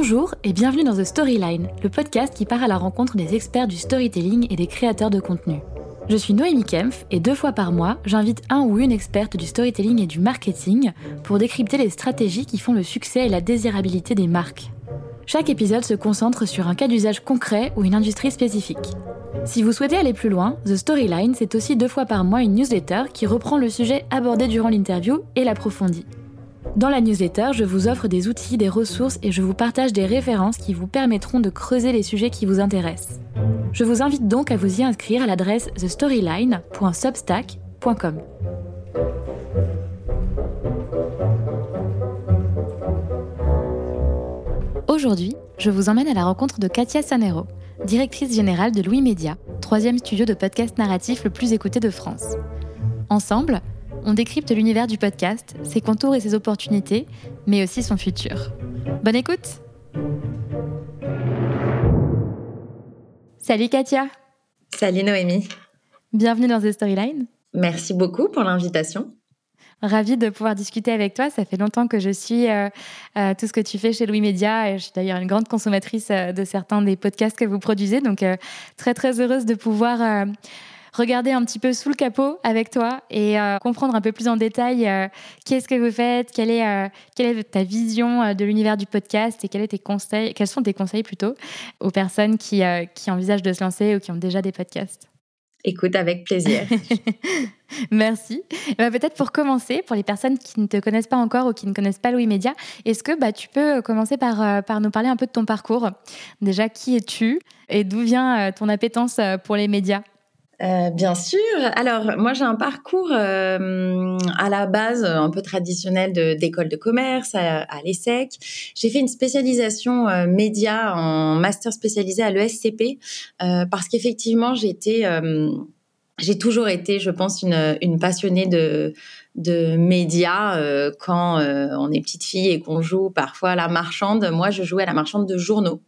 Bonjour et bienvenue dans The Storyline, le podcast qui part à la rencontre des experts du storytelling et des créateurs de contenu. Je suis Noémie Kempf et deux fois par mois, j'invite un ou une experte du storytelling et du marketing pour décrypter les stratégies qui font le succès et la désirabilité des marques. Chaque épisode se concentre sur un cas d'usage concret ou une industrie spécifique. Si vous souhaitez aller plus loin, The Storyline, c'est aussi deux fois par mois une newsletter qui reprend le sujet abordé durant l'interview et l'approfondit. Dans la newsletter, je vous offre des outils, des ressources et je vous partage des références qui vous permettront de creuser les sujets qui vous intéressent. Je vous invite donc à vous y inscrire à l'adresse thestoryline.substack.com. Aujourd'hui, je vous emmène à la rencontre de Katia Sanero, directrice générale de Louis Média, troisième studio de podcast narratif le plus écouté de France. Ensemble, on décrypte l'univers du podcast, ses contours et ses opportunités, mais aussi son futur. Bonne écoute Salut Katia Salut Noémie Bienvenue dans The Storyline Merci beaucoup pour l'invitation. Ravie de pouvoir discuter avec toi. Ça fait longtemps que je suis euh, euh, tout ce que tu fais chez Louis Média. Et je suis d'ailleurs une grande consommatrice euh, de certains des podcasts que vous produisez. Donc, très, très heureuse de pouvoir regarder un petit peu sous le capot avec toi et euh, comprendre un peu plus en détail euh, qu'est-ce que vous faites, quelle est, euh, quelle est ta vision de l'univers du podcast et quels, est tes conseils, quels sont tes conseils plutôt aux personnes qui, qui envisagent de se lancer ou qui ont déjà des podcasts? Écoute, avec plaisir. Merci. Bah, peut-être pour commencer, pour les personnes qui ne te connaissent pas encore ou qui ne connaissent pas Louis Média, est-ce que bah, tu peux commencer par, par nous parler un peu de ton parcours? Déjà, qui es-tu et d'où vient ton appétence pour les médias? Euh, bien sûr. Alors, moi, j'ai un parcours euh, à la base un peu traditionnel d'école de, commerce à, à l'ESSEC. J'ai fait une spécialisation euh, média en master spécialisé à l'ESCP parce qu'effectivement, j'étais, j'ai toujours été, je pense, une, une passionnée de de médias quand on est petite fille et qu'on joue parfois à la marchande. Moi, je jouais à la marchande de journaux.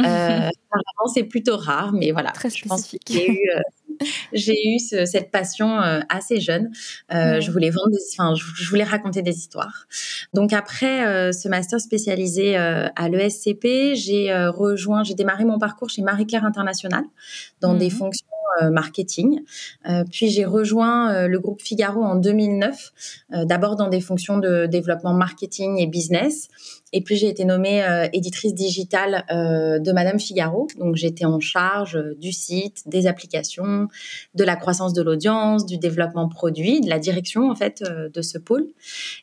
Euh, c'est plutôt rare, mais voilà. Très spécifique. Je pense j'ai eu cette passion euh, assez jeune. Euh, je voulais vendre, enfin, je, voulais raconter des histoires. Donc après euh, ce master spécialisé à l'ESCP, j'ai rejoint, j'ai démarré mon parcours chez Marie Claire International dans des mmh fonctions marketing. puis j'ai rejoint le groupe Figaro en 2009, d'abord dans des fonctions de développement marketing et business. Et puis j'ai été nommée euh, éditrice digitale euh, de Madame Figaro. Donc j'étais en charge euh, du site, des applications, de la croissance de l'audience, du développement produit, de la direction en fait de ce pôle.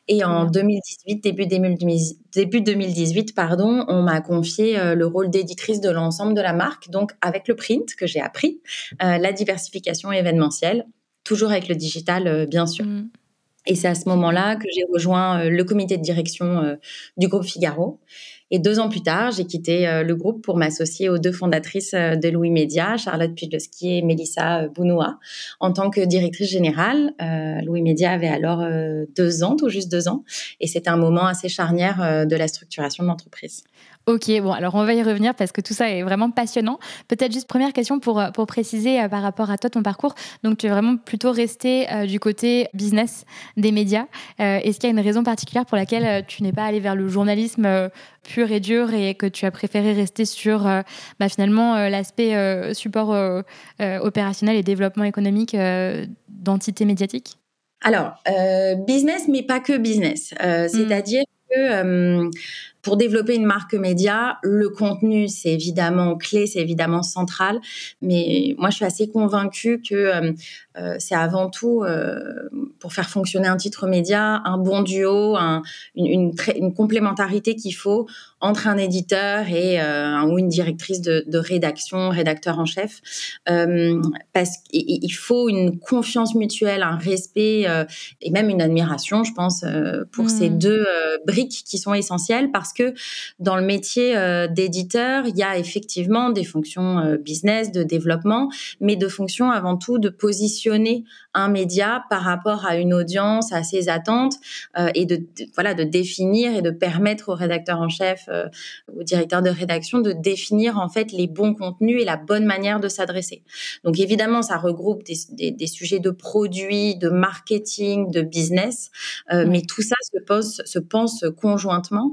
Et en 2018, début, début 2018, pardon, on m'a confié le rôle d'éditrice de l'ensemble de la marque. Donc avec le print que j'ai appris, la diversification événementielle, toujours avec le digital bien sûr. Mmh. Et c'est à ce moment-là que j'ai rejoint euh, le comité de direction euh, du groupe Figaro. Et deux ans plus tard, j'ai quitté euh, le groupe pour m'associer aux deux fondatrices de Louis Média, Charlotte Pudlowski et Mélissa Bounoua, en tant que directrice générale. Louis Média avait alors deux ans, tout juste deux ans, et c'était un moment assez charnière de la structuration de l'entreprise. Ok, bon, alors on va y revenir parce que tout ça est vraiment passionnant. Peut-être juste première question pour, euh, pour préciser euh, par rapport à toi, ton parcours. Donc, tu es vraiment plutôt resté euh, du côté business des médias. Est-ce qu'il y a une raison particulière pour laquelle tu n'es pas allé vers le journalisme pur et dur et que tu as préféré rester sur bah, finalement l'aspect support opérationnel et développement économique d'entités médiatiques alors, business, mais pas que business. Hmm. C'est-à-dire que pour développer une marque média, le contenu, c'est évidemment clé, c'est évidemment central. Mais moi, je suis assez convaincue que euh, euh, c'est avant tout, euh, pour faire fonctionner un titre média, un bon duo, une, une, complémentarité qu'il faut entre un éditeur et ou une directrice de, de, rédaction, rédacteur en chef. parce qu'il faut une confiance mutuelle, un respect et même une admiration, je pense, pour ces mmh. deux briques qui sont essentielles parce que dans le métier euh, d'éditeur, il y a effectivement des fonctions euh, business, de développement, mais de fonctions avant tout de positionner un média par rapport à une audience, à ses attentes, euh, et de, voilà de définir et de permettre au rédacteur en chef au directeur de rédaction de définir en fait les bons contenus et la bonne manière de s'adresser. Donc évidemment, ça regroupe des, des, sujets de produits, de marketing, de business, mais tout ça se, pose, se pense conjointement.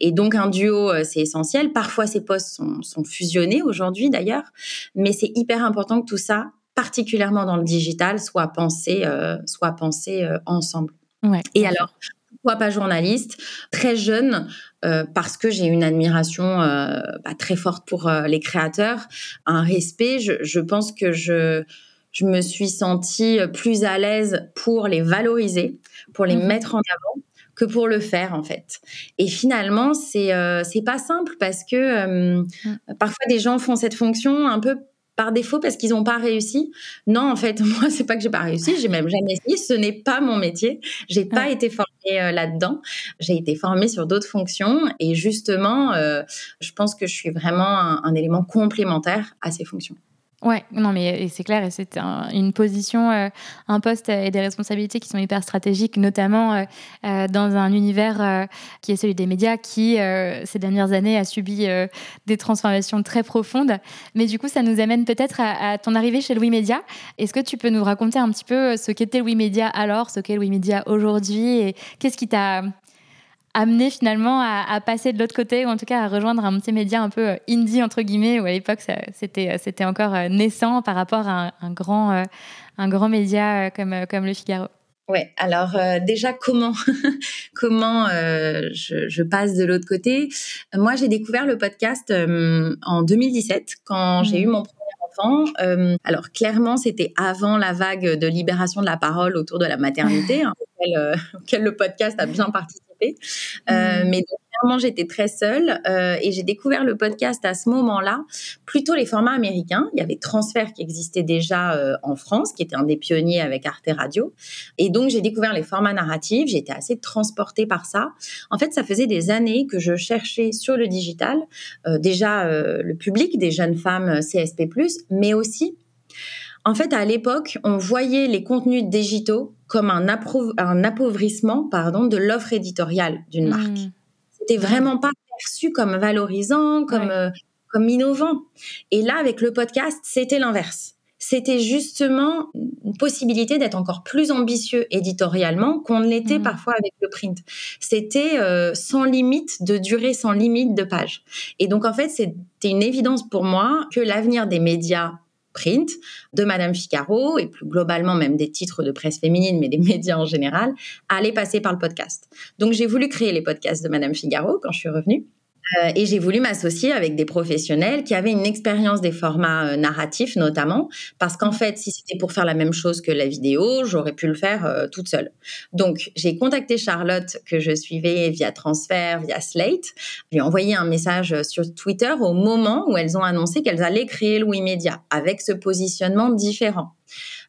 Et donc un duo, c'est essentiel. Parfois, ces postes sont, sont fusionnés aujourd'hui d'ailleurs, mais c'est hyper important que tout ça particulièrement dans le digital, soit pensé, euh, soit pensé euh, ensemble. Et alors, pourquoi pas journaliste? Très jeune, euh, parce que j'ai une admiration bah, très forte pour les créateurs, un respect. Je, pense que je, je me suis sentie plus à l'aise pour les valoriser, pour les mmh mettre en avant que pour le faire en fait. Et finalement, c'est c'est pas simple parce que mmh. parfois des gens font cette fonction un peu par défaut parce qu'ils n'ont pas réussi. Non, en fait, moi, c'est pas que j'ai pas réussi, j'ai même jamais essayé. Ce n'est pas mon métier. J'ai pas été formée euh, là-dedans. J'ai été formée sur d'autres fonctions et justement, euh, je pense que je suis vraiment un élément complémentaire à ces fonctions. Ouais, non, mais c'est clair, c'est une position, euh, un poste et des responsabilités qui sont hyper stratégiques, notamment euh, euh, dans un univers qui est celui des médias, qui ces dernières années a subi des transformations très profondes. Mais du coup, ça nous amène peut-être à, à, ton arrivée chez Louis Média. Est-ce que tu peux nous raconter un petit peu ce qu'était Louis Média alors, ce qu'est Louis Média aujourd'hui, et qu'est-ce qui t'a amené finalement à, passer de l'autre côté ou en tout cas à rejoindre un petit média un peu euh, indie entre guillemets où à l'époque c'était euh, c'était encore euh, naissant par rapport à un, grand un grand média comme comme le Figaro. Ouais, alors déjà comment comment je, je, passe de l'autre côté? Moi, j'ai découvert le podcast en 2017 quand j'ai eu mmh. mon premier enfant. alors clairement, c'était avant la vague de libération de la parole autour de la maternité, hein, auquel, auquel, le podcast a bien participé euh, mmh. mais clairement, j'étais très seule euh, et j'ai découvert le podcast à ce moment-là, plutôt les formats américains. Il y avait Transfert qui existait déjà euh, en France, qui était un des pionniers avec Arte Radio. Et donc, j'ai découvert les formats narratifs. J'étais assez transportée par ça. En fait, ça faisait des années que je cherchais sur le digital déjà le public des jeunes femmes CSP+, mais aussi en fait, à l'époque, on voyait les contenus digitaux comme un, appauvrissement pardon, de l'offre éditoriale d'une mmh. marque. C'était vraiment pas perçu comme valorisant, comme, euh, comme innovant. Et là, avec le podcast, c'était l'inverse. C'était justement une possibilité d'être encore plus ambitieux éditorialement qu'on ne l'était mmh. parfois avec le print. C'était euh, sans limite de durée, sans limite de page. Et donc, en fait, c'était une évidence pour moi que l'avenir des médias print de Madame Figaro et plus globalement même des titres de presse féminine, mais des médias en général, allaient passer par le podcast. Donc j'ai voulu créer les podcasts de Madame Figaro quand je suis revenue. Euh, et j'ai voulu m'associer avec des professionnels qui avaient une expérience des formats euh, narratifs notamment, parce qu'en fait, si c'était pour faire la même chose que la vidéo, j'aurais pu le faire euh, toute seule. Donc, j'ai contacté Charlotte que je suivais via Transfert, via Slate, lui ai envoyé un message sur Twitter au moment où elles ont annoncé qu'elles allaient créer Louis Media avec ce positionnement différent.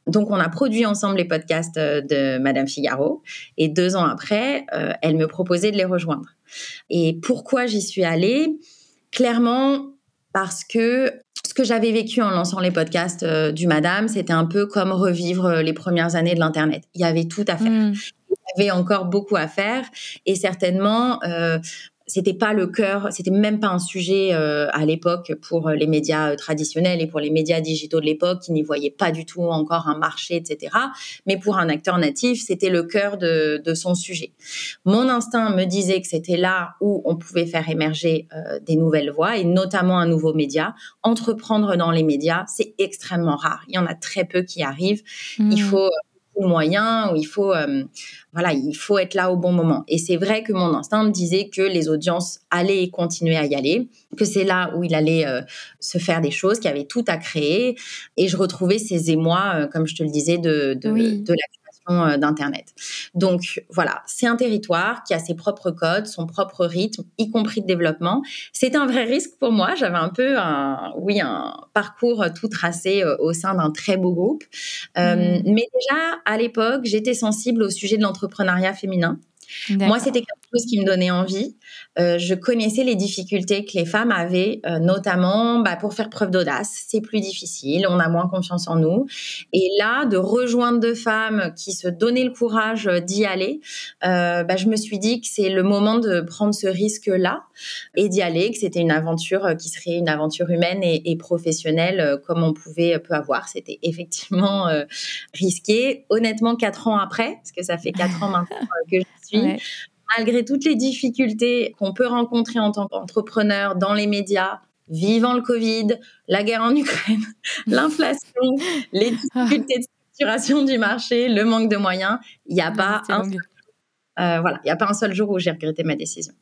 Donc, on a produit ensemble les podcasts de Madame Figaro. Et deux ans après, elle me proposait de les rejoindre. Et pourquoi j'y suis allée? Clairement, parce que ce que j'avais vécu en lançant les podcasts euh, du Madame, c'était un peu comme revivre euh, les premières années de l'Internet. Il y avait tout à faire. Mmh. Il y avait encore beaucoup à faire et certainement euh, c'était pas le cœur, c'était même pas un sujet euh, à l'époque pour les médias euh, traditionnels et pour les médias digitaux de l'époque qui n'y voyaient pas du tout encore un marché, etc. Mais pour un acteur natif, c'était le cœur de, de, son sujet. Mon instinct me disait que c'était là où on pouvait faire émerger euh, des nouvelles voies et notamment un nouveau média. Entreprendre dans les médias, c'est extrêmement rare. Il y en a très peu qui arrivent. Il mmh. faut moyens, où il faut, euh, voilà, il faut être là au bon moment. Et c'est vrai que mon instinct me disait que les audiences allaient continuer à y aller, que c'est là où il allait euh, se faire des choses, qu'il y avait tout à créer. Et je retrouvais ces émois, euh, comme je te le disais, de, de, de la euh, d'Internet. Donc voilà, c'est un territoire qui a ses propres codes, son propre rythme, y compris de développement. C'est un vrai risque pour moi. J'avais un peu un, oui, un parcours tout tracé euh, au sein d'un très beau groupe. Euh, mmh. Mais déjà, à l'époque, j'étais sensible au sujet de l'entrepreneuriat féminin. Moi, c'était quelque chose qui me donnait envie. Euh, je connaissais les difficultés que les femmes avaient, euh, notamment bah, pour faire preuve d'audace. C'est plus difficile, on a moins confiance en nous. Et là, de rejoindre deux femmes qui se donnaient le courage d'y aller, euh, bah, je me suis dit que c'est le moment de prendre ce risque-là et d'y aller, que c'était une aventure qui serait une aventure humaine et, et professionnelle comme on pouvait peu avoir. C'était effectivement risqué. Honnêtement, quatre ans après, parce que ça fait quatre ans maintenant que je malgré toutes les difficultés qu'on peut rencontrer en tant qu'entrepreneur dans les médias, vivant le Covid, la guerre en Ukraine, l'inflation, les difficultés de structuration du marché, le manque de moyens, il n'y a pas un euh, voilà, il n'y a pas un seul jour où j'ai regretté ma décision.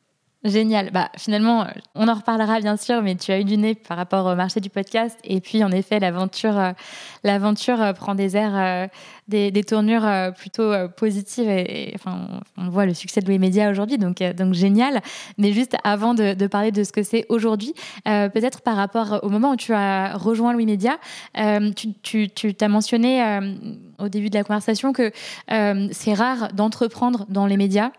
Génial. Bah, finalement, on en reparlera bien sûr, mais tu as eu du nez par rapport au marché du podcast. Et puis, en effet, l'aventure, euh, l'aventure euh, prend des airs, des, tournures plutôt positives. Et, enfin, on voit le succès de Louis Média aujourd'hui, donc, donc génial. Mais juste avant de, parler de ce que c'est aujourd'hui, peut-être par rapport au moment où tu as rejoint Louis Média, tu, tu, tu t'as mentionné au début de la conversation que c'est rare d'entreprendre dans les médias.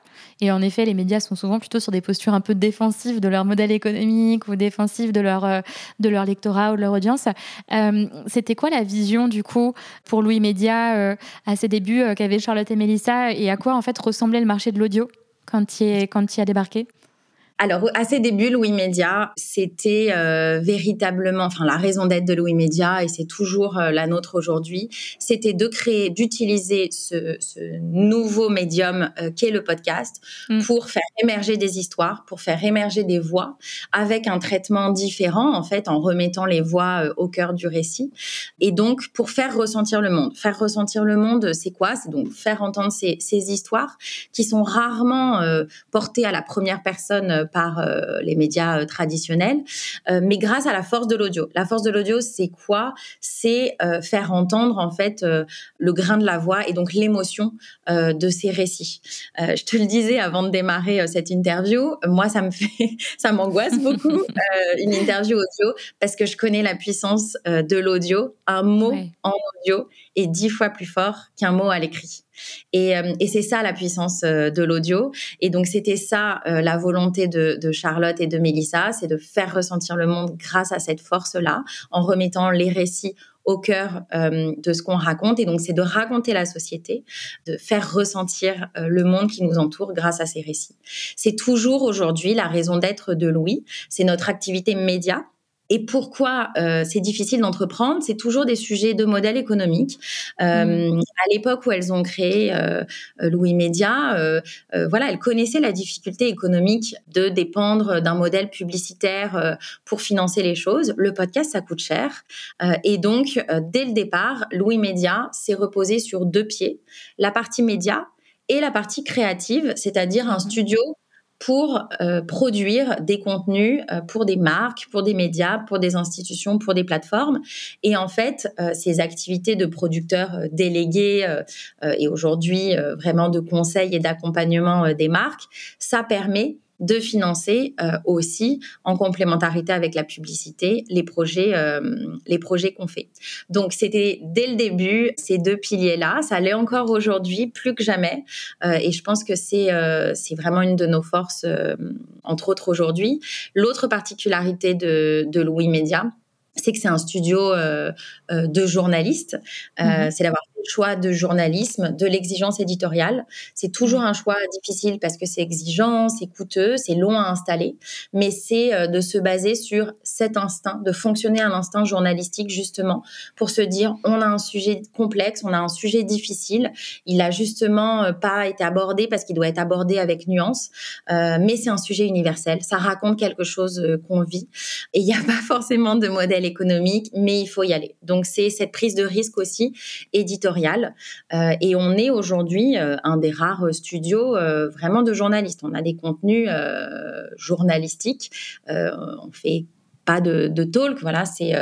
Et en effet, les médias sont souvent plutôt sur des postures un peu défensives de leur modèle économique ou défensives de leur, euh, de leur lectorat ou de leur audience. Euh, c'était quoi la vision, du coup, pour Louis Média euh, à ses débuts qu'avaient Charlotte et Mélissa et à quoi, en fait, ressemblait le marché de l'audio quand il quand il a débarqué? Alors, à ses débuts, Louis Média, c'était euh, véritablement, enfin, la raison d'être de Louis Média, et c'est toujours euh, la nôtre aujourd'hui, c'était de créer, d'utiliser ce, nouveau médium euh, qu'est le podcast mm. pour faire émerger des histoires, pour faire émerger des voix, avec un traitement différent, en fait, en remettant les voix au cœur du récit. Et donc, pour faire ressentir le monde. Faire ressentir le monde, c'est quoi? C'est donc faire entendre ces, ces, histoires qui sont rarement portées à la première personne par euh, les médias euh, traditionnels, euh, mais grâce à la force de l'audio. La force de l'audio, c'est quoi? C'est faire entendre en fait le grain de la voix et donc l'émotion de ces récits. je te le disais avant de démarrer cette interview, moi ça me fait, ça m'angoisse beaucoup une interview audio parce que je connais la puissance de l'audio. Un mot en audio est dix fois plus fort qu'un mot à l'écrit. Euh, et, c'est ça la puissance euh, de l'audio. Et donc c'était ça euh, la volonté de, Charlotte et de Mélissa, c'est de faire ressentir le monde grâce à cette force-là, en remettant les récits au cœur de ce qu'on raconte. Et donc, c'est de raconter la société, de faire ressentir le monde qui nous entoure grâce à ces récits. C'est toujours aujourd'hui la raison d'être de Louis. C'est notre activité média et pourquoi euh, c'est difficile d'entreprendre? C'est toujours des sujets de modèle économique. Euh, mm. À l'époque où elles ont créé euh, Louis Média, voilà, elles connaissaient la difficulté économique de dépendre d'un modèle publicitaire pour financer les choses. Le podcast, ça coûte cher. et donc, dès le départ, Louis Média s'est reposé sur deux pieds. La partie média, et la partie créative, c'est-à-dire un mm. studio pour euh, produire des contenus euh, pour des marques, pour des médias, pour des institutions, pour des plateformes. Et en fait, euh, ces activités de producteurs délégués et aujourd'hui vraiment de conseil et d'accompagnement des marques, ça permet de financer euh, aussi en complémentarité avec la publicité les projets euh, les projets qu'on fait. Donc c'était dès le début ces deux piliers là, ça l'est encore aujourd'hui plus que jamais euh, et je pense que c'est c'est vraiment une de nos forces entre autres aujourd'hui. L'autre particularité de, de Louis Média, c'est que c'est un studio de journalistes. Mm-hmm. C'est d'avoir choix de journalisme, de l'exigence éditoriale. C'est toujours un choix difficile parce que c'est exigeant, c'est coûteux, c'est long à installer, mais c'est euh, de se baser sur cet instinct, de fonctionner un instinct journalistique justement pour se dire on a un sujet complexe, on a un sujet difficile, il a justement euh, pas été abordé parce qu'il doit être abordé avec nuance, euh, mais c'est un sujet universel, ça raconte quelque chose qu'on vit et il n'y a pas forcément de modèle économique, mais il faut y aller. Donc c'est cette prise de risque aussi éditoriale euh, et on est aujourd'hui euh, un des rares studios euh, vraiment de journalistes. On a des contenus journalistiques. on fait pas de, talk, voilà, c'est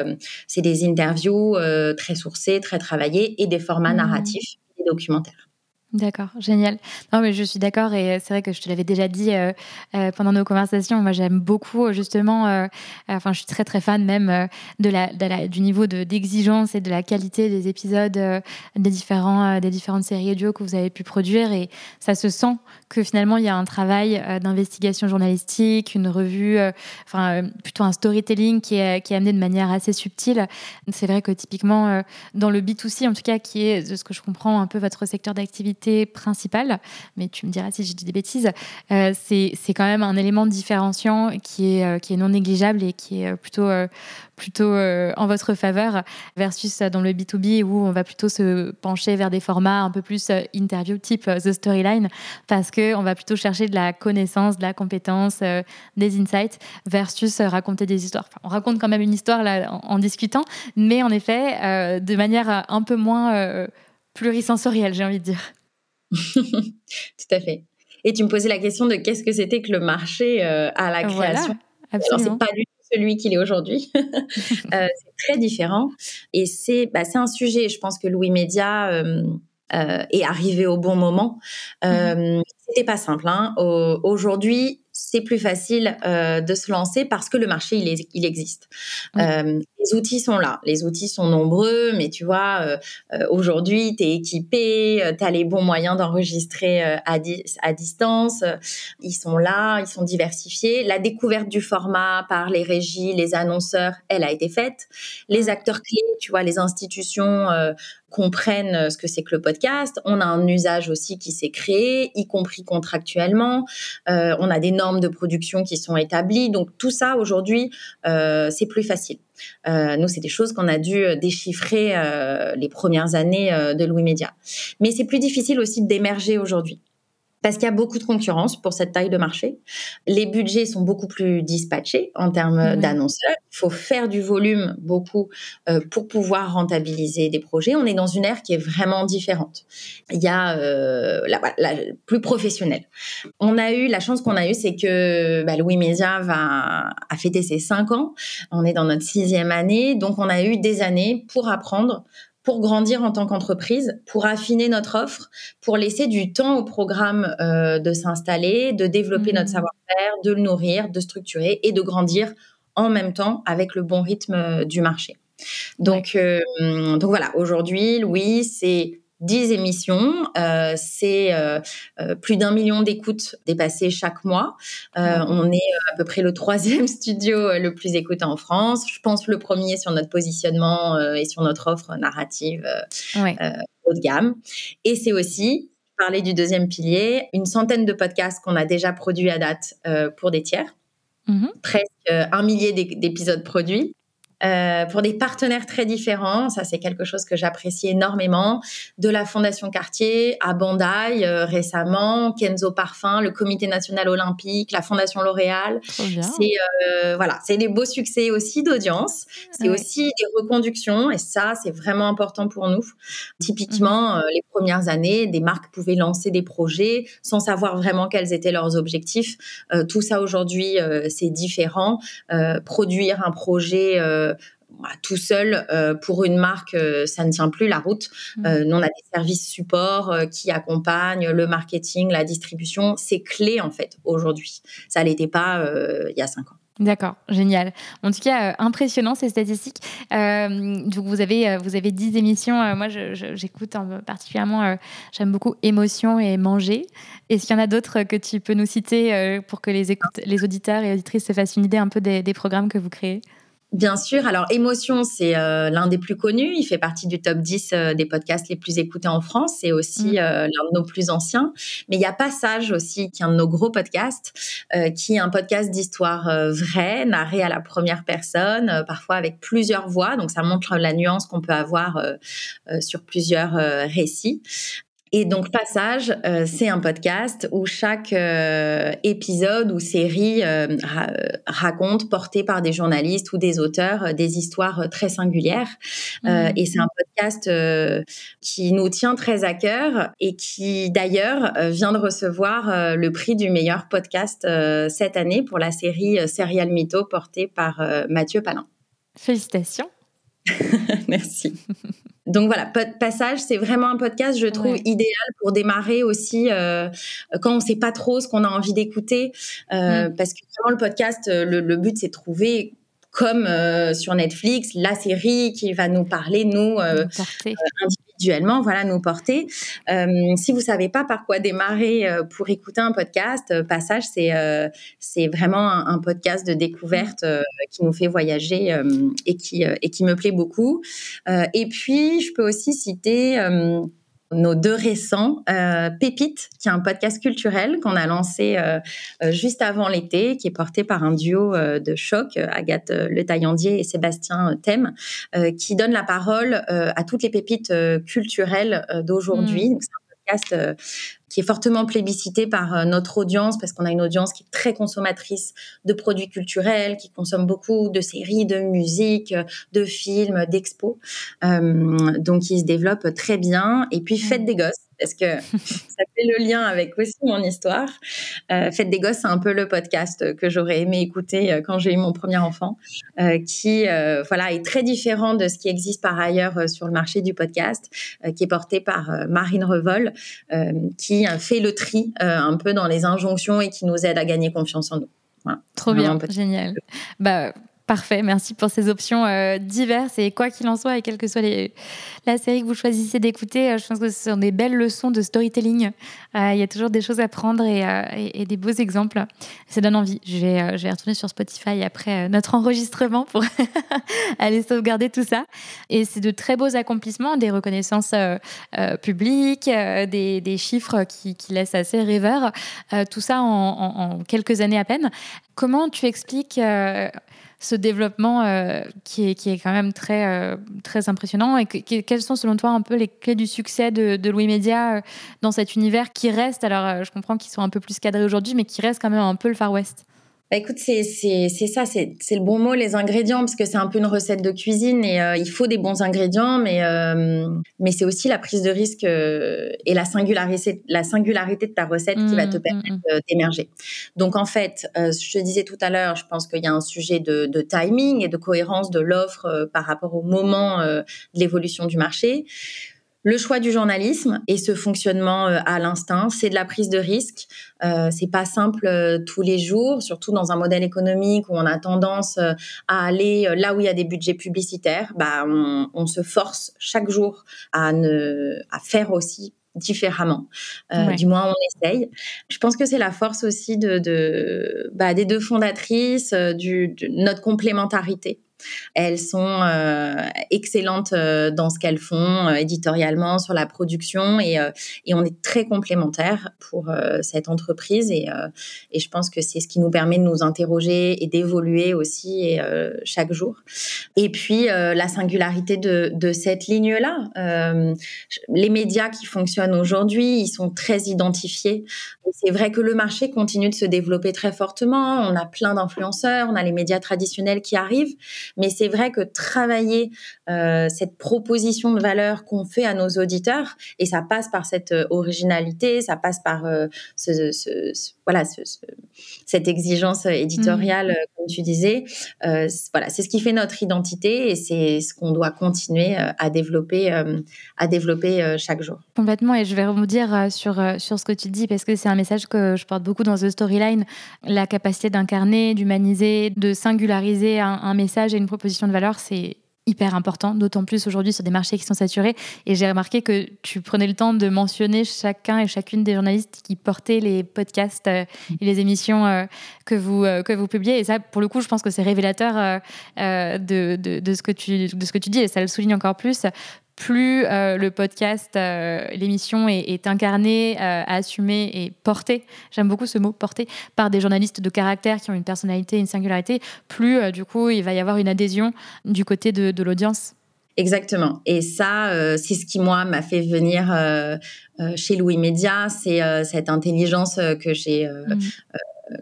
c'est des interviews très sourcées, très travaillées et des formats mmh. narratifs et documentaires. D'accord, génial. Non, mais je suis d'accord et c'est vrai que je te l'avais déjà dit euh, euh, pendant nos conversations. Moi, j'aime beaucoup euh, justement. enfin, je suis très très fan même de la, du niveau de d'exigence et de la qualité des épisodes des différents des différentes séries audio que vous avez pu produire et ça se sent que finalement il y a un travail d'investigation journalistique, une revue, enfin plutôt un storytelling qui qui est amené de manière assez subtile. C'est vrai que typiquement dans le B2C en tout cas qui est de ce que je comprends un peu votre secteur d'activité principale, mais tu me diras si j'ai dis des bêtises, euh, c'est quand même un élément différenciant qui est, euh, qui est non négligeable et qui est euh, plutôt, plutôt en votre faveur versus dans le B2B où on va plutôt se pencher vers des formats un peu plus interview type The Storyline parce qu'on va plutôt chercher de la connaissance, de la compétence, des insights versus raconter des histoires. on raconte quand même une histoire là en, en discutant, mais en effet de manière un peu moins plurisensorielle, j'ai envie de dire. Tout à fait. Et tu me posais la question de qu'est-ce que c'était que le marché euh, à la création. Voilà, c'est pas du tout celui qu'il est aujourd'hui. Euh, c'est très différent. Et c'est bah, un sujet, je pense que Louis Média euh, est arrivé au bon moment. Mm-hmm. C'était pas simple. Hein. Aujourd'hui, c'est plus facile de se lancer parce que le marché, il, il existe. Les outils sont là, les outils sont nombreux, mais tu vois, euh, aujourd'hui, tu es équipé, tu as les bons moyens d'enregistrer à, à, distance, ils sont là, ils sont diversifiés. La découverte du format par les régies, les annonceurs, elle a été faite. Les acteurs clés, tu vois, les institutions comprennent ce que c'est que le podcast. On a un usage aussi qui s'est créé, y compris contractuellement. on a des normes de production qui sont établies. Donc tout ça aujourd'hui, euh, c'est plus facile. Euh, nous, c'est des choses qu'on a dû déchiffrer euh, les premières années de Louis Média. Mais c'est plus difficile aussi d'émerger aujourd'hui parce qu'il y a beaucoup de concurrence pour cette taille de marché. Les budgets sont beaucoup plus dispatchés en termes d'annonceurs. Il faut faire du volume beaucoup euh, pour pouvoir rentabiliser des projets. On est dans une ère qui est vraiment différente. Il y a euh, la, plus professionnelle. On a eu la chance qu'on a eue, c'est que bah, Louis Média va a fêté ses cinq ans. On est dans notre sixième année, donc on a eu des années pour apprendre pour grandir en tant qu'entreprise, pour affiner notre offre, pour laisser du temps au programme euh, de s'installer, de développer notre mmh. savoir-faire, de le nourrir, de structurer et de grandir en même temps avec le bon rythme euh, du marché. Donc, euh, donc voilà, aujourd'hui, Louis, c'est 10 émissions, euh, c'est euh, euh, plus d'un million d'écoutes dépassées chaque mois. on est à peu près le troisième studio le plus écouté en France. Je pense le premier sur notre positionnement et sur notre offre narrative haut de gamme. Et c'est aussi, parler du deuxième pilier, une centaine de podcasts qu'on a déjà produits à date pour des tiers. Mmh presque un millier d'épisodes produits. Euh, pour des partenaires très différents. Ça, c'est quelque chose que j'apprécie énormément. De la Fondation Cartier à Bandai euh, récemment, Kenzo Parfum, le Comité national olympique, la Fondation L'Oréal. C'est euh, voilà, c'est des beaux succès aussi d'audience. C'est aussi des reconductions et ça, c'est vraiment important pour nous. Typiquement, mhm. les premières années, des marques pouvaient lancer des projets sans savoir vraiment quels étaient leurs objectifs. tout ça aujourd'hui, c'est différent. produire un projet euh, tout seul euh, pour une marque, euh, ça ne tient plus la route. Mmh. nous, on a des services support qui accompagnent le marketing, la distribution. C'est clé en fait aujourd'hui. Ça l'était pas il y a cinq ans. D'accord, génial. En tout cas, impressionnant ces statistiques. donc vous avez vous avez 10 émissions. moi, j'écoute particulièrement. J'aime beaucoup émotion et manger. Est-ce qu'il y en a d'autres que tu peux nous citer pour que les les auditeurs et auditrices se fassent une idée un peu des programmes que vous créez? Bien sûr. Alors, Émotion, c'est euh, l'un des plus connus. Il fait partie du top 10 euh, des podcasts les plus écoutés en France. C'est aussi mm. euh, l'un de nos plus anciens. Mais il y a Passage aussi, qui est un de nos gros podcasts, qui est un podcast d'histoire vraie, narré à la première personne, parfois avec plusieurs voix. Donc, ça montre la nuance qu'on peut avoir sur plusieurs récits. Et donc Passage, euh, c'est un podcast où chaque euh, épisode ou série euh, raconte, porté par des journalistes ou des auteurs, des histoires très singulières. Mmh. Et c'est un podcast qui nous tient très à cœur et qui d'ailleurs vient de recevoir le prix du meilleur podcast cette année pour la série Serial Mytho portée par Mathieu Palin. Félicitations. Merci. donc voilà, Passage, c'est vraiment un podcast, je trouve, idéal pour démarrer aussi euh, quand on ne sait pas trop ce qu'on a envie d'écouter. Euh, mm. Parce que vraiment, le podcast, le, le but, c'est de trouver comme euh, sur Netflix, la série qui va nous parler, nous, euh, euh, individuellement, voilà, nous porter. si vous savez pas par quoi démarrer pour écouter un podcast, Passage, c'est c'est vraiment un, podcast de découverte qui nous fait voyager et qui et qui me plaît beaucoup. et puis, je peux aussi citer nos deux récents, euh, Pépite, qui est un podcast culturel qu'on a lancé euh, euh, juste avant l'été, qui est porté par un duo de choc, Agathe Le Taillandier et Sébastien Thème, qui donne la parole à toutes les pépites culturelles d'aujourd'hui. Mmh. C'est un podcast qui est fortement plébiscité par euh, notre audience parce qu'on a une audience qui est très consommatrice de produits culturels, qui consomme beaucoup de séries, de musique, de films, d'expos. Euh, donc, il se développe très bien. Et puis, faites des gosses parce que ça fait le lien avec aussi mon histoire. Euh, Fête des gosses, c'est un peu le podcast que j'aurais aimé écouter euh, quand j'ai eu mon premier enfant, euh, qui euh, voilà est très différent de ce qui existe par ailleurs sur le marché du podcast, qui est porté par Marine Revol, qui fait le tri un peu dans les injonctions et qui nous aide à gagner confiance en nous. Voilà. Trop bien, génial. Bah, Parfait, merci pour ces options euh, diverses. Et quoi qu'il en soit, et quelle que soit la série que vous choisissez d'écouter, euh, je pense que ce sont des belles leçons de storytelling. Euh, il y a toujours des choses à prendre et, des beaux exemples. Ça donne envie. Je vais, retourner sur Spotify après notre enregistrement pour aller sauvegarder tout ça. Et c'est de très beaux accomplissements, des reconnaissances publiques, des, chiffres qui, laissent assez rêveur. tout ça en, quelques années à peine. Comment tu expliques ce développement euh, qui, est, qui est quand même très, euh, très impressionnant. Et quelles sont selon toi un peu les clés du succès de, de Louis Média euh, dans cet univers qui reste, alors je comprends qu'ils sont un peu plus cadrés aujourd'hui, mais qui reste quand même un peu le Far West? Bah écoute, c'est ça, c'est le bon mot, les ingrédients, parce que c'est un peu une recette de cuisine et euh, il faut des bons ingrédients, mais euh, mais c'est aussi la prise de risque euh, et la singularité, la singularité de ta recette qui va te mmh, mmh, permettre mmh. d'émerger. Donc en fait, je te disais tout à l'heure, je pense qu'il y a un sujet de, de, timing et de cohérence de l'offre par rapport au moment de l'évolution du marché. Le choix du journalisme et ce fonctionnement euh, à l'instinct, c'est de la prise de risque. Euh, c'est pas simple euh, tous les jours, surtout dans un modèle économique où on a tendance euh, à aller là où il y a des budgets publicitaires. Bah, on, on se force chaque jour à ne, à faire aussi différemment. Euh, Du moins, on essaye. Je pense que c'est la force aussi de, de bah, des deux fondatrices, du, de notre complémentarité. Elles sont euh, excellentes euh, dans ce qu'elles font euh, éditorialement sur la production et, on est très complémentaires pour cette entreprise et, je pense que c'est ce qui nous permet de nous interroger et d'évoluer aussi chaque jour. Et puis la singularité de cette ligne-là, les médias qui fonctionnent aujourd'hui, ils sont très identifiés. C'est vrai que le marché continue de se développer très fortement. On a plein d'influenceurs, on a les médias traditionnels qui arrivent. Mais c'est vrai que travailler euh, cette proposition de valeur qu'on fait à nos auditeurs, et ça passe par cette euh, originalité, ça passe par euh, ce, ce, voilà, cette exigence éditoriale, mmh. comme tu disais. voilà, c'est ce qui fait notre identité et c'est ce qu'on doit continuer à développer, à développer chaque jour. Complètement, et je vais rebondir sur, sur ce que tu dis parce que c'est un message que je porte beaucoup dans The Storyline, la capacité d'incarner, d'humaniser, de singulariser un, un message une proposition de valeur, c'est hyper important, d'autant plus aujourd'hui sur des marchés qui sont saturés. Et j'ai remarqué que tu prenais le temps de mentionner chacun et chacune des journalistes qui portaient les podcasts euh, et les émissions euh, que, vous, euh, que vous publiez. Et ça, pour le coup, je pense que c'est révélateur de, de, de, ce que tu, de ce que tu dis, et ça le souligne encore plus plus euh, le podcast, euh, l'émission est, incarnée, euh, assumée et portée, j'aime beaucoup ce mot, portée, par des journalistes de caractère qui ont une personnalité, une singularité, plus du coup il va y avoir une adhésion du côté de, l'audience. Exactement. Et ça, c'est ce qui, moi, m'a fait venir chez Louis Média. C'est cette intelligence que j'ai mm.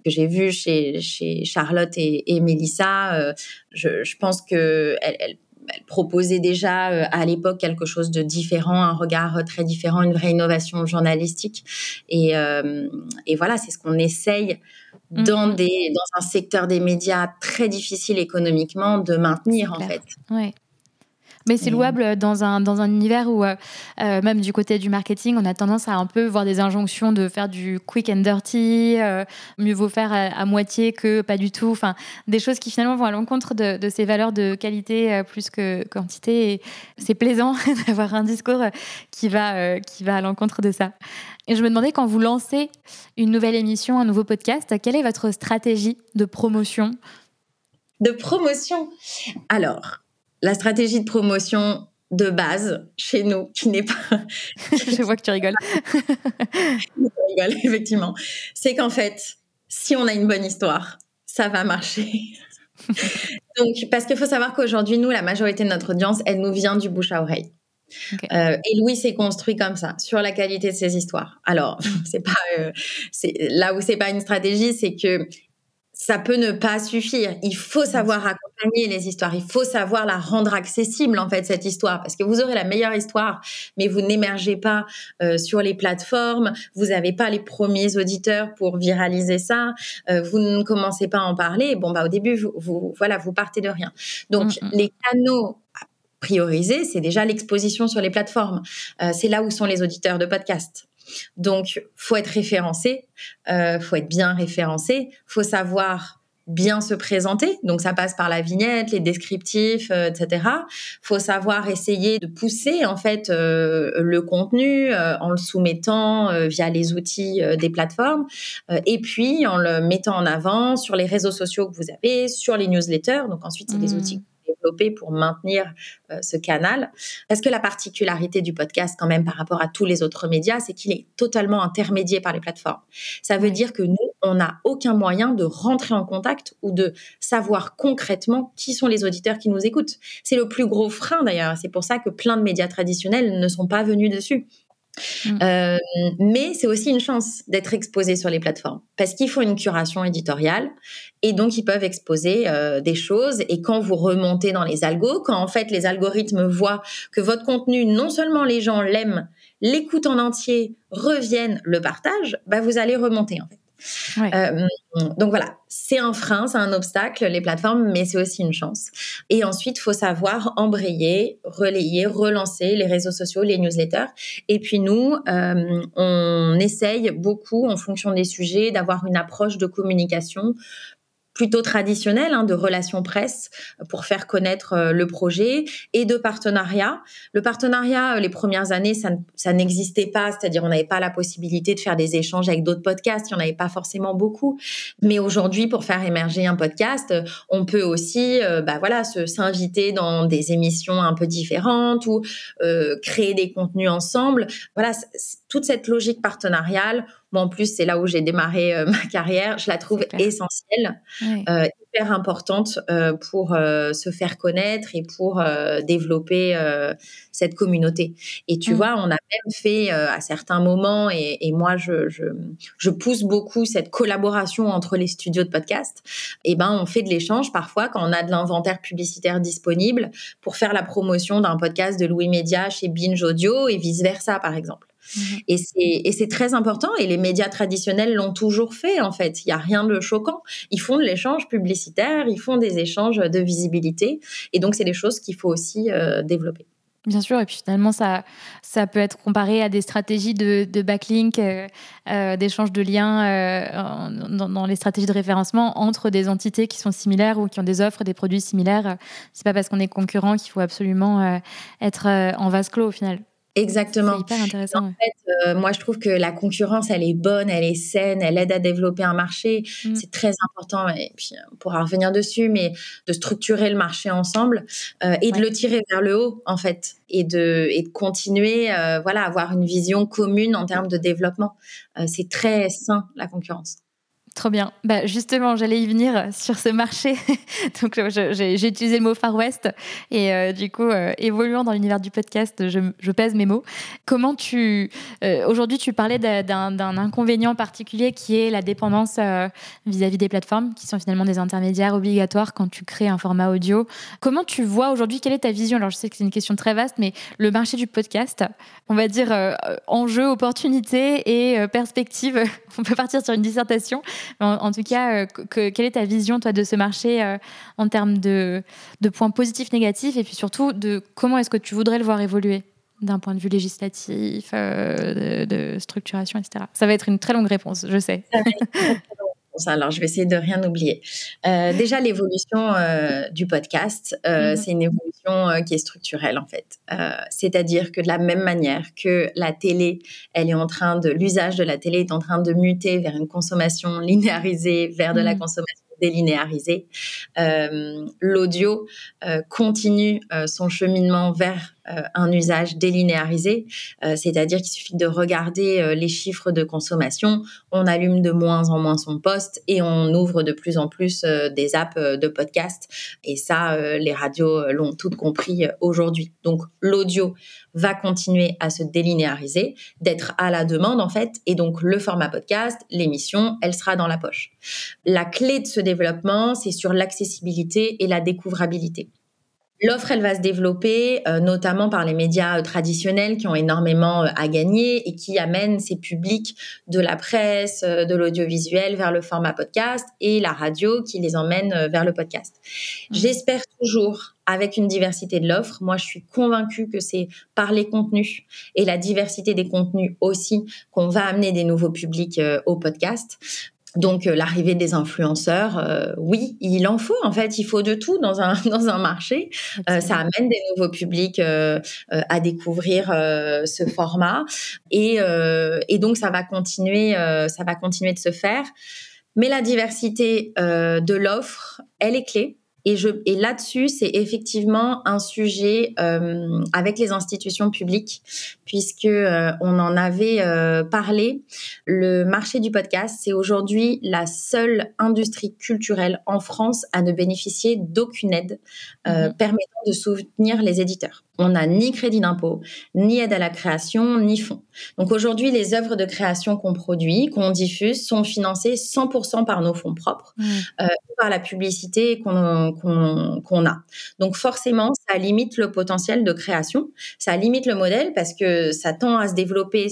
que j'ai vue chez, chez Charlotte et, et Mélissa. Je, je, pense que elle elle proposait déjà euh, à l'époque quelque chose de différent, un regard très différent, une vraie innovation journalistique. Et, euh, et voilà, c'est ce qu'on essaye dans, des, dans un secteur des médias très difficile économiquement de maintenir en fait. Ouais. Mais c'est louable dans un, dans un univers où, même du côté du marketing, on a tendance à un peu voir des injonctions de faire du quick and dirty, mieux vaut faire à, moitié que pas du tout. Enfin, des choses qui finalement vont à l'encontre de, de, ces valeurs de qualité plus que quantité. Et c'est plaisant d'avoir un discours qui va, qui va à l'encontre de ça. Et je me demandais, quand vous lancez une nouvelle émission, un nouveau podcast, quelle est votre stratégie de promotion? De promotion? Alors, la stratégie de promotion de base chez nous, qui n'est pas... je vois que tu rigoles. je rigole, effectivement. C'est qu'en fait, si on a une bonne histoire, ça va marcher. Donc, parce qu'il faut savoir qu'aujourd'hui, nous, la majorité de notre audience, elle nous vient du bouche à oreille. Euh, et Louis s'est construit comme ça, sur la qualité de ses histoires. Alors, c'est pas, euh, c'est là où c'est pas une stratégie, c'est que ça peut ne pas suffire. Il faut savoir accompagner les histoires. Il faut savoir la rendre accessible, en fait, cette histoire. Parce que vous aurez la meilleure histoire, mais vous n'émergez pas euh, sur les plateformes. Vous n'avez pas les premiers auditeurs pour viraliser ça. vous ne commencez pas à en parler. Bon, bah, au début, vous, voilà, vous partez de rien. Donc, mm, mm. les canaux prioriser, c'est déjà l'exposition sur les plateformes. Euh, c'est là où sont les auditeurs de podcasts. Donc, faut être référencé, euh, faut être bien référencé, faut savoir bien se présenter. Donc, ça passe par la vignette, les descriptifs, euh, etc. Faut savoir essayer de pousser en fait euh, le contenu en le soumettant via les outils des plateformes, et puis en le mettant en avant sur les réseaux sociaux que vous avez, sur les newsletters. Donc ensuite, c'est des mmh. outils développer pour maintenir euh, ce canal. Parce que la particularité du podcast, quand même, par rapport à tous les autres médias, c'est qu'il est totalement intermédié par les plateformes? Ça veut dire que nous, on n'a aucun moyen de rentrer en contact ou de savoir concrètement qui sont les auditeurs qui nous écoutent. C'est le plus gros frein d'ailleurs. C'est pour ça que plein de médias traditionnels ne sont pas venus dessus. Mm. Euh, mais c'est aussi une chance d'être exposé sur les plateformes parce qu'ils font une curation éditoriale et donc ils peuvent exposer euh, des choses. Et quand vous remontez dans les algos, quand en fait les algorithmes voient que votre contenu, non seulement les gens l'aiment, l'écoutent en entier, reviennent, le partagent, bah vous allez remonter en fait. Euh, donc voilà, c'est un frein, c'est un obstacle, les plateformes, mais c'est aussi une chance. Et ensuite, il faut savoir embrayer, relayer, relancer les réseaux sociaux, les newsletters. Et puis nous, euh, on essaye beaucoup, en fonction des sujets, d'avoir une approche de communication plutôt traditionnel hein, de relations presse pour faire connaître euh, le projet et de partenariat. Le partenariat, euh, les premières années, ça, ça n'existait pas, c'est-à-dire on n'avait pas la possibilité de faire des échanges avec d'autres podcasts, il n'y en avait pas forcément beaucoup. Mais aujourd'hui, pour faire émerger un podcast, euh, on peut aussi, bah voilà, s'inviter dans des émissions un peu différentes ou créer des contenus ensemble. Voilà, toute cette logique partenariale moi, en plus, c'est là où j'ai démarré euh, ma carrière. Je la trouve essentielle, euh, hyper importante euh, pour se faire connaître et pour développer cette communauté. Et tu mmh. vois, on a même fait à certains moments, et, moi, je, je, pousse beaucoup cette collaboration entre les studios de podcast. Et eh ben, on fait de l'échange parfois quand on a de l'inventaire publicitaire disponible pour faire la promotion d'un podcast de Louis Média chez Binge Audio et vice versa, par exemple. Mhm. Et c'est très important. Et les médias traditionnels l'ont toujours fait, en fait. Il n'y a rien de choquant. Ils font de l'échange publicitaire, ils font des échanges de visibilité. Et donc, c'est des choses qu'il faut aussi euh, développer. Bien sûr, et puis finalement, ça, ça peut être comparé à des stratégies de, de backlink, euh, euh, d'échange de liens dans, dans, les stratégies de référencement entre des entités qui sont similaires ou qui ont des offres, des produits similaires. C'est pas parce qu'on est concurrent qu'il faut absolument être en vase clos au final. Exactement. C'est hyper intéressant. En fait, euh, moi, je trouve que la concurrence, elle est bonne, elle est saine, elle aide à développer un marché. Mm. C'est très important. Et puis, on pourra revenir dessus, mais de structurer le marché ensemble euh, et de le tirer vers le haut, en fait, et de, et de continuer, euh, voilà, avoir une vision commune en termes de développement. c'est très sain, la concurrence. Trop bien. Bah, justement, j'allais y venir sur ce marché. Donc, j'ai utilisé le mot Far West. Et euh, du coup, euh, évoluant dans l'univers du podcast, je, pèse mes mots. Comment tu. Euh, aujourd'hui, tu parlais d'un inconvénient particulier qui est la dépendance vis-à-vis des plateformes, qui sont finalement des intermédiaires obligatoires quand tu crées un format audio. Comment tu vois aujourd'hui Quelle est ta vision? Alors, je sais que c'est une question très vaste, mais le marché du podcast, on va dire enjeu, opportunité et perspective. On peut partir sur une dissertation. En, tout cas, quelle est ta vision, toi, de ce marché en termes de, points positifs, négatifs, et puis surtout de comment est-ce que tu voudrais le voir évoluer d'un point de vue législatif, de, de, structuration, etc. Ça va être une très longue réponse, je sais. Alors, je vais essayer de rien oublier. Euh, déjà, l'évolution euh, du podcast, euh, mhm. c'est une évolution qui est structurelle en fait. C'est-à-dire que de la même manière que la télé, elle est en train de l'usage de la télé est en train de muter vers une consommation linéarisée, vers de la mhm. consommation délinéarisée. L'audio continue son cheminement vers un usage délinéarisé, euh, c'est-à-dire qu'il suffit de regarder euh, les chiffres de consommation, on allume de moins en moins son poste et on ouvre de plus en plus des apps de podcast. Et ça, les radios l'ont toutes compris aujourd'hui. Donc l'audio va continuer à se délinéariser, d'être à la demande en fait, et donc le format podcast, l'émission, elle sera dans la poche. La clé de ce développement, c'est sur l'accessibilité et la découvrabilité. L'offre, elle va se développer euh, notamment par les médias euh, traditionnels qui ont énormément euh, à gagner et qui amènent ces publics de la presse, de l'audiovisuel vers le format podcast et la radio qui les emmène vers le podcast. Mmh. J'espère toujours avec une diversité de l'offre. Moi, je suis convaincue que c'est par les contenus et la diversité des contenus aussi qu'on va amener des nouveaux publics au podcast. Donc euh, l'arrivée des influenceurs, euh, oui, il en faut en fait, il faut de tout dans un dans un marché. Euh, ça amène des nouveaux publics à découvrir ce format et et donc ça va continuer ça va continuer de se faire. Mais la diversité de l'offre, elle est clé. Et, je, et là-dessus, c'est effectivement un sujet euh, avec les institutions publiques, puisque euh, on en avait euh, parlé. Le marché du podcast, c'est aujourd'hui la seule industrie culturelle en France à ne bénéficier d'aucune aide mhm. permettant de soutenir les éditeurs. On n'a ni crédit d'impôt, ni aide à la création, ni fonds. Donc aujourd'hui, les œuvres de création qu'on produit, qu'on diffuse, sont financées 100% par nos fonds propres, euh, par la publicité qu'on qu'on a. Donc forcément, ça limite le potentiel de création, ça limite le modèle parce que ça tend à se développer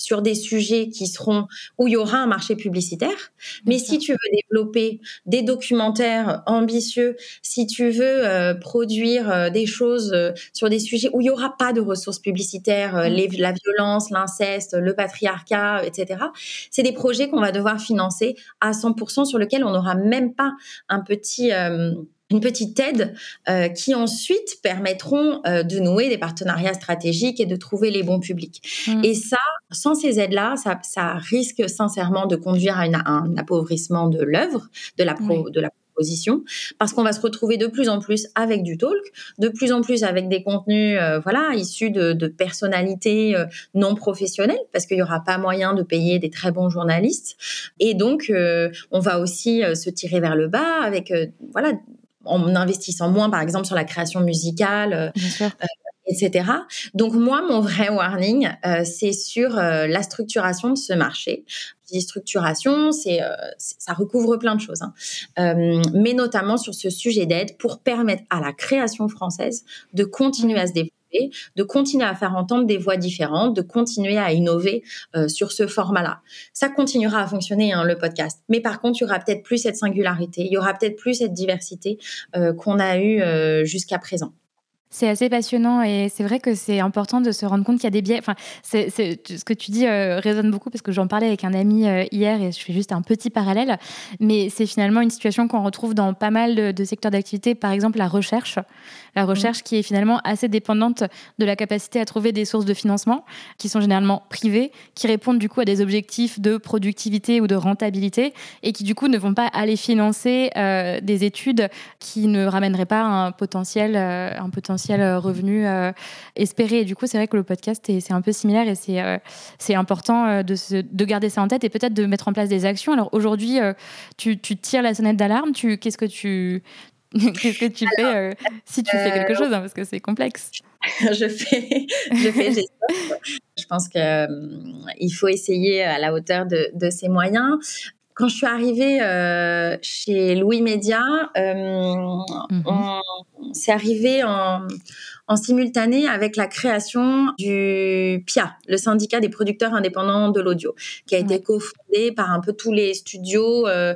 sur des sujets qui seront où il y aura un marché publicitaire. Mais si tu veux développer des documentaires ambitieux, si tu veux euh, produire euh, des choses euh, sur des sujets où il y aura pas de ressources publicitaires, la violence, l'inceste, le patriarcat, etc. C'est des projets qu'on va devoir financer à 100% sur lesquels on n'aura même pas un petit une petite aide euh, qui ensuite permettront euh, de nouer des partenariats stratégiques et de trouver les bons publics. Mmh. Et ça, sans ces aides-là, ça, ça, risque sincèrement de conduire à, un appauvrissement de l'œuvre, de la, de la proposition, parce qu'on va se retrouver de plus en plus avec du talk, de plus en plus avec des contenus, euh, voilà, issus de, de personnalités non professionnelles, parce qu'il y aura pas moyen de payer des très bons journalistes. Et donc, on va aussi se tirer vers le bas avec, voilà, en investissant moins, par exemple, sur la création musicale. Euh, euh, etc. Donc moi, mon vrai warning, euh, c'est sur la structuration de ce marché. Dis structuration, c'est ça recouvre plein de choses, hein. mais notamment sur ce sujet d'aide pour permettre à la création française de continuer à se développer de continuer à faire entendre des voix différentes, de continuer à innover euh, sur ce format-là. Ça continuera à fonctionner, hein, le podcast. Mais par contre, il y aura peut-être plus cette singularité, il y aura peut-être plus cette diversité euh, qu'on a eue euh, jusqu'à présent. C'est assez passionnant et c'est vrai que c'est important de se rendre compte qu'il y a des biais. Enfin, c'est, ce que tu dis résonne beaucoup parce que j'en parlais avec un ami hier et je fais juste un petit parallèle. Mais c'est finalement une situation qu'on retrouve dans pas mal de, de secteurs d'activité, par exemple la recherche la recherche qui est finalement assez dépendante de la capacité à trouver des sources de financement qui sont généralement privées, qui répondent du coup à des objectifs de productivité ou de rentabilité et qui du coup ne vont pas aller financer euh, des études qui ne ramèneraient pas un potentiel, euh, un potentiel revenu euh, espéré. Et du coup, c'est vrai que le podcast, c'est un peu similaire et c'est important de, de, garder ça en tête et peut-être de mettre en place des actions. Alors aujourd'hui, tu, tu, tires la sonnette d'alarme. Qu'est-ce que tu, Qu'est-ce que tu fais euh, si tu fais quelque euh, chose hein, Parce que c'est complexe. je fais, je fais, je pense qu'il euh, il faut essayer à la hauteur de, de ses moyens quand je suis arrivée euh, chez Louis Média, euh, mhm. c'est arrivé en, en, simultané avec la création du PIA, le syndicat des producteurs indépendants de l'audio, qui a été cofondé par un peu tous les studios euh,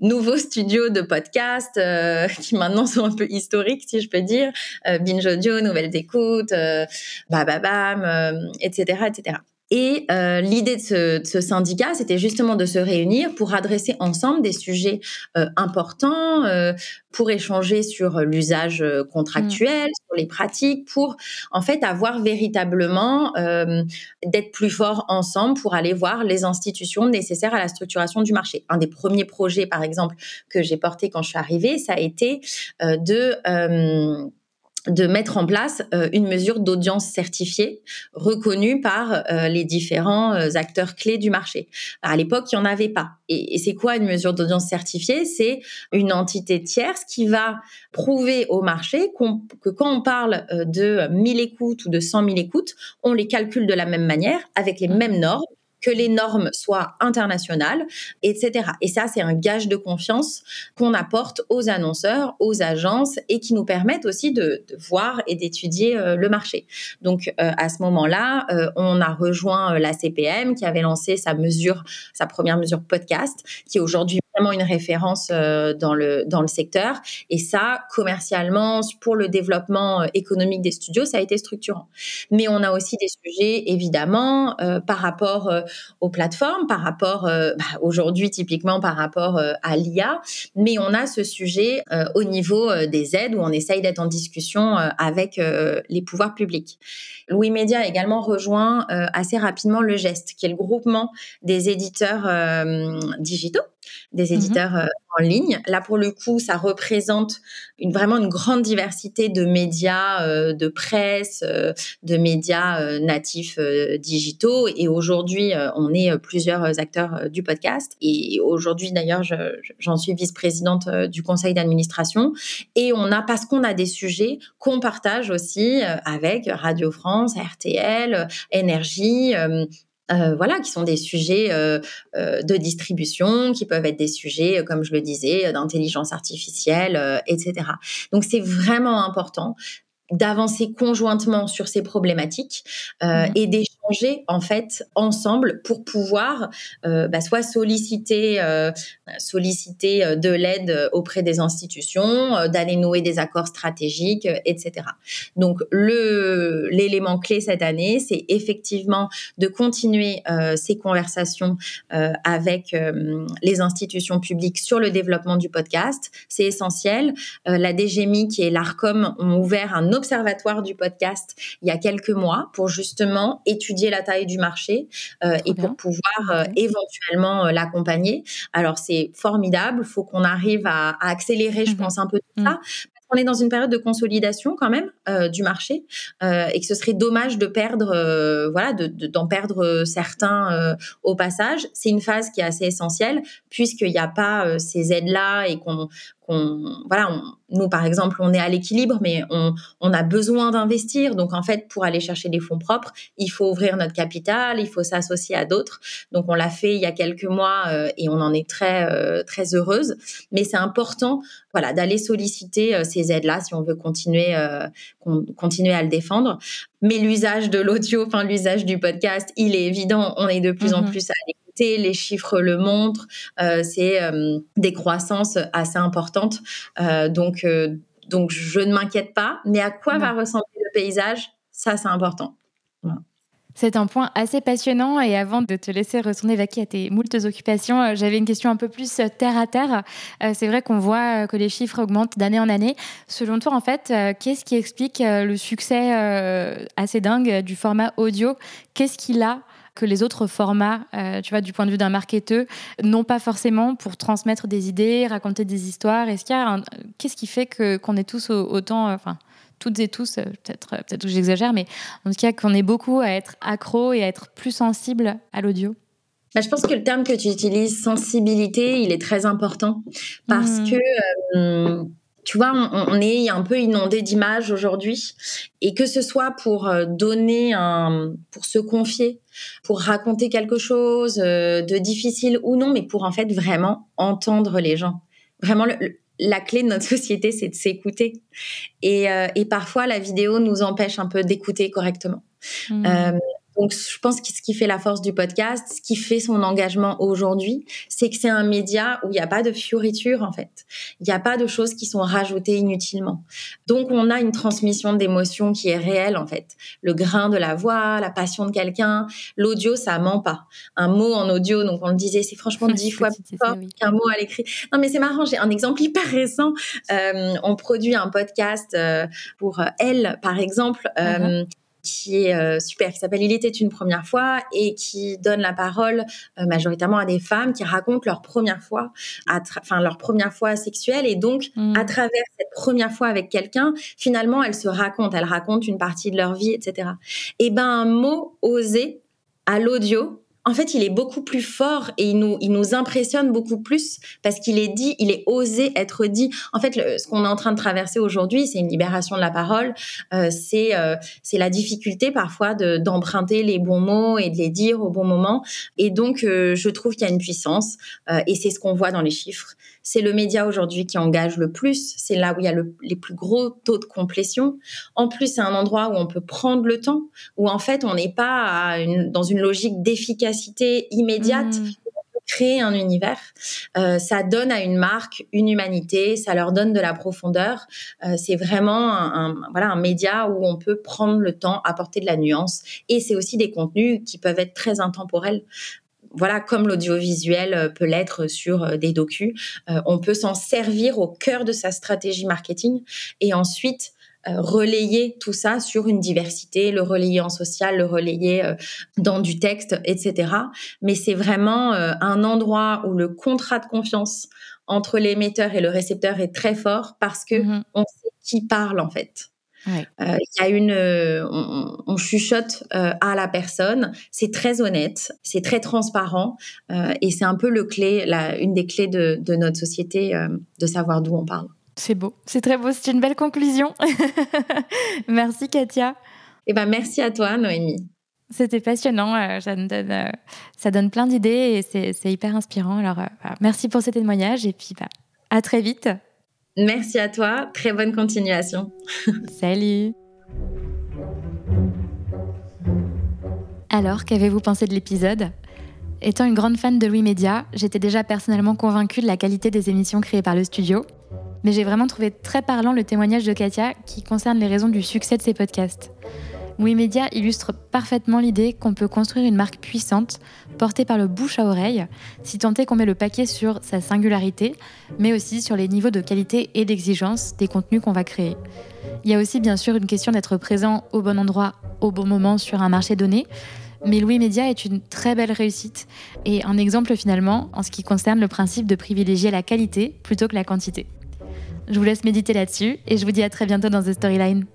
nouveaux studios de podcast euh, qui maintenant sont un peu historiques, si je peux dire, euh, Binge Audio, Nouvelles Écoutes, Bababam, etc., etc. Et euh, l'idée de ce, ce, syndicat, c'était justement de se réunir pour adresser ensemble des sujets euh, importants, euh, pour échanger sur l'usage contractuel, mmh. sur les pratiques, pour en fait avoir véritablement d'être plus fort ensemble pour aller voir les institutions nécessaires à la structuration du marché. Un des premiers projets, par exemple, que j'ai porté quand je suis arrivée, ça a été de de mettre en place euh, une mesure d'audience certifiée reconnue par euh, les différents euh, acteurs clés du marché. À l'époque, il n'y en avait pas. Et, et c'est quoi une mesure d'audience certifiée? C'est une entité tierce qui va prouver au marché que quand on parle de 1000 écoutes ou de 100 000 écoutes, on les calcule de la même manière, avec les mêmes normes, que les normes soient internationales, etc. Et ça, c'est un gage de confiance qu'on apporte aux annonceurs, aux agences et qui nous permettent aussi de, voir et d'étudier euh, le marché. Donc, euh, à ce moment-là, euh, on a rejoint la CPM qui avait lancé sa mesure, sa première mesure podcast, qui aujourd'hui vraiment une référence euh, dans le dans le secteur. Et ça commercialement pour le développement euh, économique des studios ça a été structurant. Mais on a aussi des sujets évidemment euh, par rapport aux plateformes par rapport bah, aujourd'hui typiquement par rapport à l'IA mais on a ce sujet au niveau des aides où on essaye d'être en discussion avec les pouvoirs publics. Louis Média a également rejoint assez rapidement le geste qui est le groupement des éditeurs digitaux des mmh éditeurs euh, en ligne. Là, pour le coup, ça représente une, vraiment une grande diversité de médias, euh, de presse, euh, de médias natifs digitaux. Et aujourd'hui, on est plusieurs acteurs du podcast. Et aujourd'hui, d'ailleurs, j'en suis vice-présidente du conseil d'administration. Et on a, parce qu'on a des sujets qu'on partage aussi avec Radio France, RTL, Énergie, euh, voilà, qui sont des sujets euh, euh, de distribution, qui peuvent être des sujets, comme je le disais, d'intelligence artificielle, etc. Donc c'est vraiment important d'avancer conjointement sur ces problématiques euh, mmh. et d'échanger en fait ensemble pour pouvoir euh, bah, soit solliciter euh, solliciter euh, de l'aide auprès des institutions, d'aller nouer des accords stratégiques, etc. Donc le l'élément clé cette année, c'est effectivement de continuer ces conversations avec les institutions publiques sur le développement du podcast. C'est essentiel. la DGMI qui est l'Arcom ont ouvert un observatoire du podcast il y a quelques mois pour justement étudier la taille du marché euh, et pour pouvoir euh, éventuellement euh, l'accompagner. Alors c'est formidable, il faut qu'on arrive à, accélérer, je mmh pense, un peu tout mmh. ça on est dans une période de consolidation quand même euh, du marché euh, et que ce serait dommage de perdre, euh, voilà, d'en perdre certains au passage. C'est une phase qui est assez essentielle puisqu'il n'y a pas ces aides-là et qu'on voilà, nous par exemple, on est à l'équilibre, mais on, on, a besoin d'investir. Donc en fait, pour aller chercher des fonds propres, il faut ouvrir notre capital, il faut s'associer à d'autres. Donc on l'a fait il y a quelques mois euh, et on en est très euh, très heureuse. Mais c'est important, voilà, d'aller solliciter euh, ces aides-là si on veut continuer continuer à le défendre. Mais l'usage de l'audio, enfin l'usage du podcast, il est évident. On est de plus en mm-hmm. plus à les chiffres le montrent, euh, c'est euh, des croissances assez importantes. Euh, donc, donc, je ne m'inquiète pas. Mais à quoi va ressembler le paysage? Ça, c'est important. C'est un point assez passionnant et avant de te laisser retourner Vaki à tes moultes occupations, j'avais une question un peu plus terre à terre. C'est vrai qu'on voit que les chiffres augmentent d'année en année. Selon toi, en fait, qu'est-ce qui explique le succès assez dingue du format audio? Qu'est-ce qu'il a que les autres formats, euh, tu vois, du point de vue d'un marketeur, n'ont pas forcément pour transmettre des idées, raconter des histoires Est-ce qu'il y a qu'est-ce qui fait que qu'on est tous autant, euh, enfin toutes et tous, euh, peut-être peut-être que j'exagère, mais en tout cas qu'on est beaucoup à être accro et à être plus sensible à l'audio? Bah, je pense que le terme que tu utilises, sensibilité, il est très important parce mmh. que tu vois, on, est un peu inondé d'images aujourd'hui, et que ce soit pour euh, donner un, pour se confier, pour raconter quelque chose euh, de difficile ou non, mais pour en fait vraiment entendre les gens. Vraiment, la clé de notre société, c'est de s'écouter. Et, euh, et, parfois, la vidéo nous empêche un peu d'écouter correctement. Mmh. Donc, je pense que ce qui fait la force du podcast, ce qui fait son engagement aujourd'hui, c'est que c'est un média où il n'y a pas de fioriture, en fait. Il n'y a pas de choses qui sont rajoutées inutilement. Donc, on a une transmission d'émotions qui est réelle, en fait. Le grain de la voix, la passion de quelqu'un. L'audio, ça ment pas. Un mot en audio, donc on le disait, c'est franchement dix fois plus fort qu'un mot à l'écrit. Non, mais c'est marrant, j'ai un exemple hyper récent. Euh, on produit un podcast euh, pour Elle, par exemple. Uh-huh qui est euh, super, qui s'appelle Il était une première fois et qui donne la parole euh, majoritairement à des femmes qui racontent leur première fois, enfin leur première fois sexuelle et donc mmh. à travers cette première fois avec quelqu'un, finalement elles se racontent, elles racontent une partie de leur vie, etc. Et ben un mot osé à l'audio en fait, il est beaucoup plus fort et il nous, il nous impressionne beaucoup plus parce qu'il est dit, il est osé être dit. En fait, ce qu'on est en train de traverser aujourd'hui, c'est une libération de la parole. Euh, c'est euh, c'est la difficulté parfois de d'emprunter les bons mots et de les dire au bon moment. Et donc, euh, je trouve qu'il y a une puissance euh, et c'est ce qu'on voit dans les chiffres. C'est le média aujourd'hui qui engage le plus. C'est là où il y a le, les plus gros taux de complétion. En plus, c'est un endroit où on peut prendre le temps, où en fait, on n'est pas une, dans une logique d'efficacité immédiate. Mmh. créer un univers, euh, ça donne à une marque une humanité, ça leur donne de la profondeur. Euh, c'est vraiment un, un, voilà un média où on peut prendre le temps, apporter de la nuance, et c'est aussi des contenus qui peuvent être très intemporels voilà, comme l'audiovisuel euh, peut l'être sur euh, des docus, euh, on peut s'en servir au cœur de sa stratégie marketing et ensuite relayer tout ça sur une diversité, le relayer en social, le relayer dans du texte, etc. Mais c'est vraiment un endroit où le contrat de confiance entre l'émetteur et le récepteur est très fort parce que mm-hmm. on sait qui parle en fait. Euh, il y a une, euh, on, chuchote euh, à la personne. C'est très honnête, c'est très transparent et c'est un peu le clé, la, une des clés de, de notre société de savoir d'où on parle. C'est beau, c'est très beau, c'est une belle conclusion. merci Katia. Eh ben merci à toi Noémie. C'était passionnant, ça, donne, ça donne plein d'idées et c'est hyper inspirant. Alors merci pour ce témoignage et puis bah, à très vite. Merci à toi. Très bonne continuation. Salut. Alors, qu'avez-vous pensé de l'épisode? Étant une grande fan de Louis Media, j'étais déjà personnellement convaincue de la qualité des émissions créées par le studio, mais j'ai vraiment trouvé très parlant le témoignage de Katia qui concerne les raisons du succès de ses podcasts. Media illustre parfaitement l'idée qu'on peut construire une marque puissante, portée par le bouche à oreille, si tant est qu'on met le paquet sur sa singularité, mais aussi sur les niveaux de qualité et d'exigence des contenus qu'on va créer. Il y a aussi bien sûr une question d'être présent au bon endroit, au bon moment sur un marché donné, mais Louis Média est une très belle réussite et un exemple finalement en ce qui concerne le principe de privilégier la qualité plutôt que la quantité. Je vous laisse méditer là-dessus et je vous dis à très bientôt dans The Storyline.